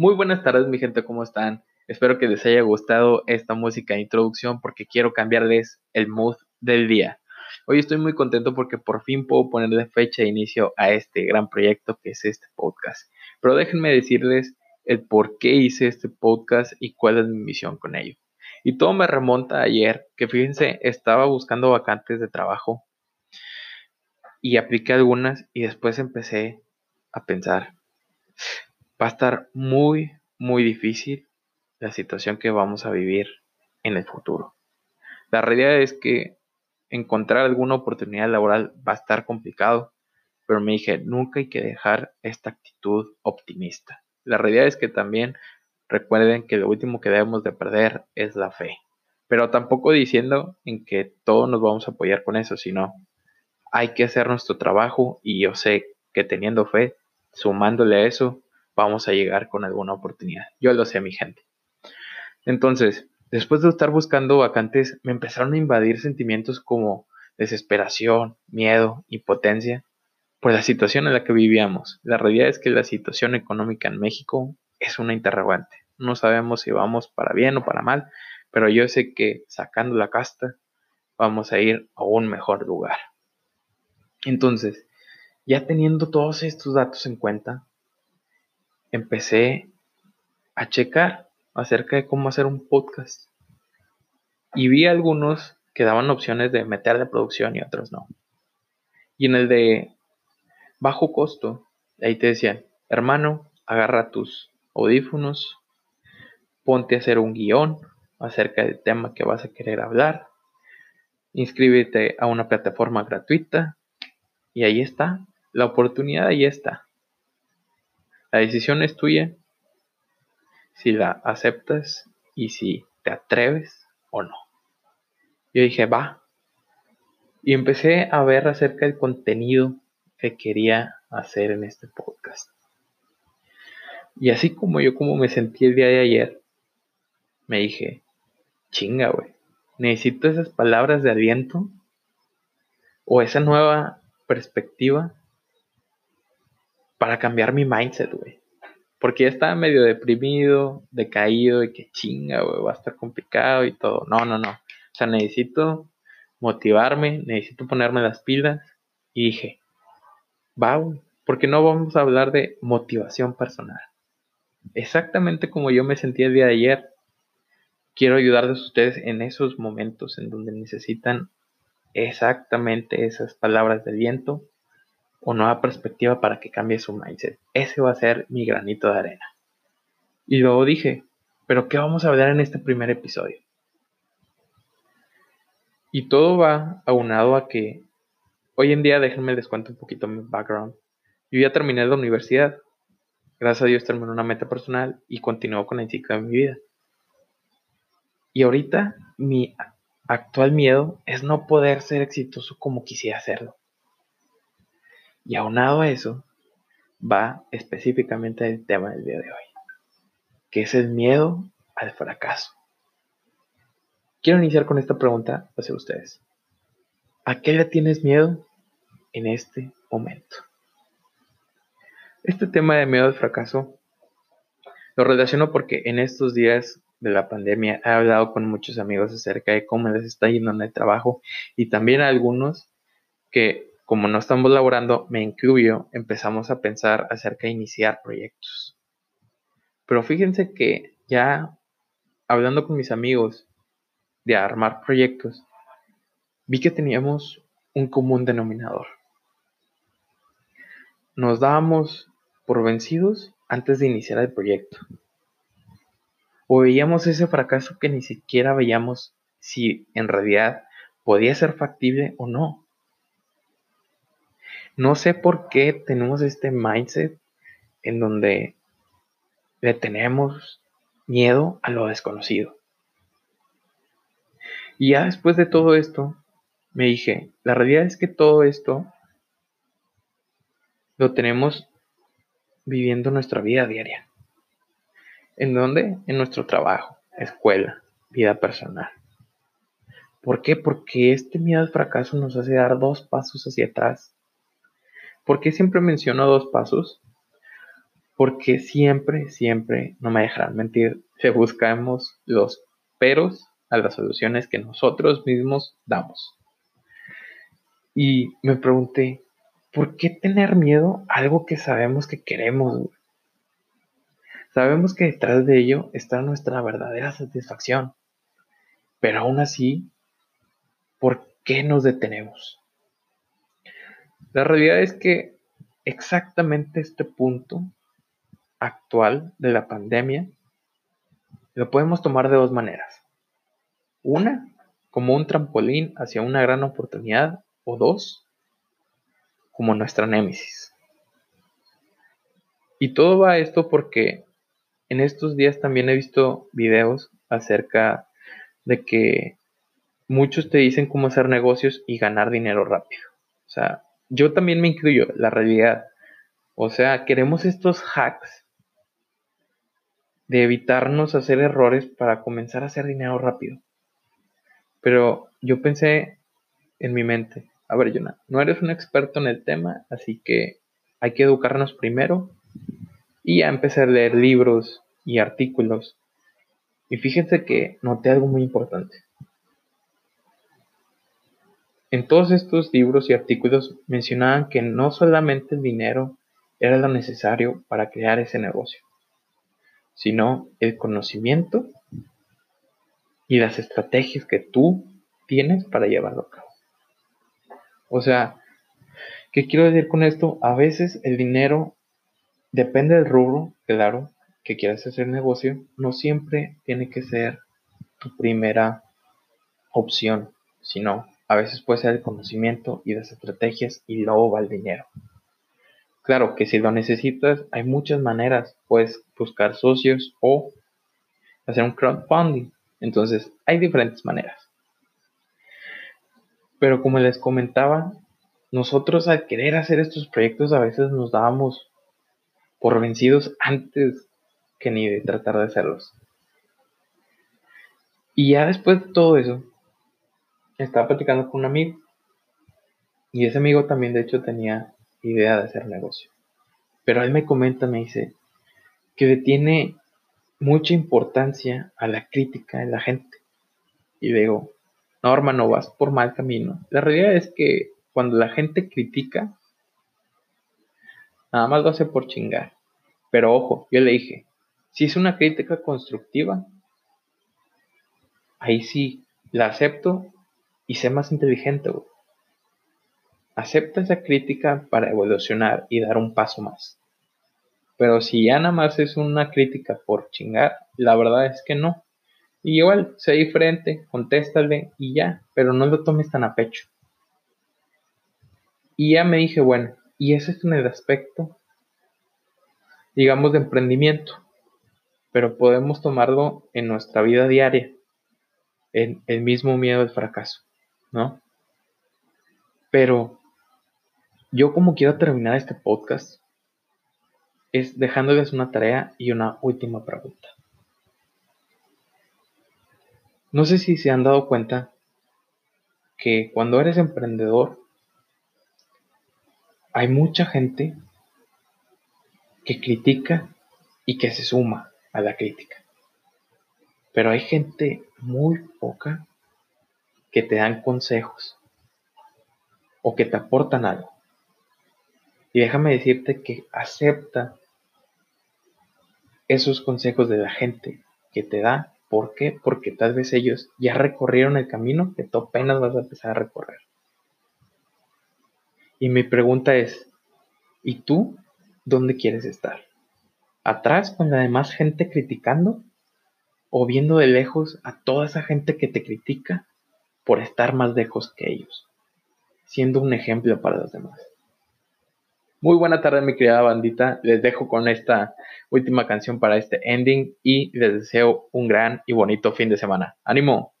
Muy buenas tardes, mi gente, ¿cómo están? Espero que les haya gustado esta música de introducción porque quiero cambiarles el mood del día. Hoy estoy muy contento porque por fin puedo ponerle fecha de inicio a este gran proyecto que es este podcast. Pero déjenme decirles el por qué hice este podcast y cuál es mi misión con ello. Y todo me remonta a ayer, que fíjense, estaba buscando vacantes de trabajo y apliqué algunas y después empecé a pensar, va a estar muy, muy difícil la situación que vamos a vivir en el futuro. La realidad es que encontrar alguna oportunidad laboral va a estar complicado, pero me dije, nunca hay que dejar esta actitud optimista. La realidad es que también recuerden que lo último que debemos de perder es la fe, pero tampoco diciendo en que todos nos vamos a apoyar con eso, sino hay que hacer nuestro trabajo y yo sé que teniendo fe, sumándole a eso, vamos a llegar con alguna oportunidad. Yo lo sé, mi gente. Entonces, después de estar buscando vacantes, me empezaron a invadir sentimientos como desesperación, miedo, impotencia por la situación en la que vivíamos. La realidad es que la situación económica en México es una interrogante. No sabemos si vamos para bien o para mal, pero yo sé que sacando la casta vamos a ir a un mejor lugar. Entonces, ya teniendo todos estos datos en cuenta, empecé a checar acerca de cómo hacer un podcast. Y vi algunos que daban opciones de meter de producción y otros no. Y en el de bajo costo, ahí te decían, hermano, agarra tus audífonos, ponte a hacer un guion acerca del tema que vas a querer hablar, inscríbete a una plataforma gratuita y ahí está, la oportunidad ahí está. La decisión es tuya si la aceptas y si te atreves o no. Yo dije, va. Y empecé a ver acerca del contenido que quería hacer en este podcast. Y así como yo como me sentí el día de ayer, me dije, chinga, güey, necesito esas palabras de aliento o esa nueva perspectiva para cambiar mi mindset, güey. Porque ya estaba medio deprimido, decaído, y que chinga, güey, va a estar complicado y todo. No, no, no. O sea, necesito motivarme, necesito ponerme las pilas. Y dije, va, porque no vamos a hablar de motivación personal. Exactamente como yo me sentí el día de ayer, quiero ayudarles a ustedes en esos momentos en donde necesitan exactamente esas palabras de viento o nueva perspectiva para que cambie su mindset. Ese va a ser mi granito de arena. Y luego dije, pero ¿qué vamos a hablar en este primer episodio? Y todo va aunado a que hoy en día, déjenme les cuento un poquito mi background. Yo ya terminé la universidad. Gracias a Dios terminé una meta personal y continúo con el ciclo de mi vida. Y ahorita mi actual miedo es no poder ser exitoso como quisiera hacerlo. Y aunado a eso, va específicamente el tema del día de hoy, que es el miedo al fracaso. Quiero iniciar con esta pregunta hacia ustedes. ¿A qué le tienes miedo en este momento? Este tema de miedo al fracaso lo relaciono porque en estos días de la pandemia he hablado con muchos amigos acerca de cómo les está yendo en el trabajo y también a algunos que como no estamos laborando, me incluyo, empezamos a pensar acerca de iniciar proyectos. Pero fíjense que ya hablando con mis amigos de armar proyectos, vi que teníamos un común denominador. Nos dábamos por vencidos antes de iniciar el proyecto. O veíamos ese fracaso que ni siquiera veíamos si en realidad podía ser factible o no. No sé por qué tenemos este mindset en donde le tenemos miedo a lo desconocido. Y ya después de todo esto, me dije, la realidad es que todo esto lo tenemos viviendo nuestra vida diaria. ¿En dónde? En nuestro trabajo, escuela, vida personal. ¿Por qué? Porque este miedo al fracaso nos hace dar dos pasos hacia atrás ¿Por qué siempre menciono dos pasos? Porque siempre, siempre, no me dejarán mentir, se buscamos los peros a las soluciones que nosotros mismos damos. Y me pregunté, ¿por qué tener miedo a algo que sabemos que queremos? Sabemos que detrás de ello está nuestra verdadera satisfacción. Pero aún así, ¿por qué nos detenemos? La realidad es que exactamente este punto actual de la pandemia lo podemos tomar de dos maneras. Una, como un trampolín hacia una gran oportunidad, o dos, como nuestra némesis. Y todo va a esto porque en estos días también he visto videos acerca de que muchos te dicen cómo hacer negocios y ganar dinero rápido. O sea, yo también me incluyo, la realidad. O sea, queremos estos hacks de evitarnos hacer errores para comenzar a hacer dinero rápido. Pero yo pensé en mi mente, a ver, Jonah, no eres un experto en el tema, así que hay que educarnos primero y ya empecé a leer libros y artículos. Y fíjense que noté algo muy importante. En todos estos libros y artículos mencionaban que no solamente el dinero era lo necesario para crear ese negocio, sino el conocimiento y las estrategias que tú tienes para llevarlo a cabo. O sea, ¿qué quiero decir con esto? A veces el dinero depende del rubro, claro, que quieras hacer negocio, no siempre tiene que ser tu primera opción, sino a veces puede ser el conocimiento y las estrategias y luego va el dinero. Claro que si lo necesitas, hay muchas maneras. Puedes buscar socios o hacer un crowdfunding. Entonces, hay diferentes maneras. Pero como les comentaba, nosotros al querer hacer estos proyectos a veces nos dábamos por vencidos antes que ni de tratar de hacerlos. Y ya después de todo eso, estaba platicando con un amigo. Y ese amigo también, de hecho, tenía idea de hacer negocio. Pero él me comenta, me dice, que le tiene mucha importancia a la crítica de la gente. Y digo, no, hermano, vas por mal camino. La realidad es que cuando la gente critica, nada más lo hace por chingar. Pero ojo, yo le dije, si es una crítica constructiva, ahí sí la acepto y sé más inteligente, Acepta esa crítica para evolucionar y dar un paso más. Pero si ya nada más es una crítica por chingar, la verdad es que no. Y igual, sé diferente, contéstale y ya, pero no lo tomes tan a pecho. Y ya me dije, bueno, y ese es en el aspecto, digamos, de emprendimiento, pero podemos tomarlo en nuestra vida diaria, en el mismo miedo al fracaso. ¿No? Pero yo como quiero terminar este podcast es dejándoles una tarea y una última pregunta. No sé si se han dado cuenta que cuando eres emprendedor hay mucha gente que critica y que se suma a la crítica. Pero hay gente muy poca que te dan consejos o que te aportan algo. Y déjame decirte que acepta esos consejos de la gente que te da. ¿Por qué? Porque tal vez ellos ya recorrieron el camino que tú apenas vas a empezar a recorrer. Y mi pregunta es, ¿y tú dónde quieres estar? ¿Atrás con la demás gente criticando? ¿O viendo de lejos a toda esa gente que te critica por estar más lejos que ellos, siendo un ejemplo para los demás. Muy buena tarde mi querida bandita, les dejo con esta última canción para este ending y les deseo un gran y bonito fin de semana. ¡Ánimo!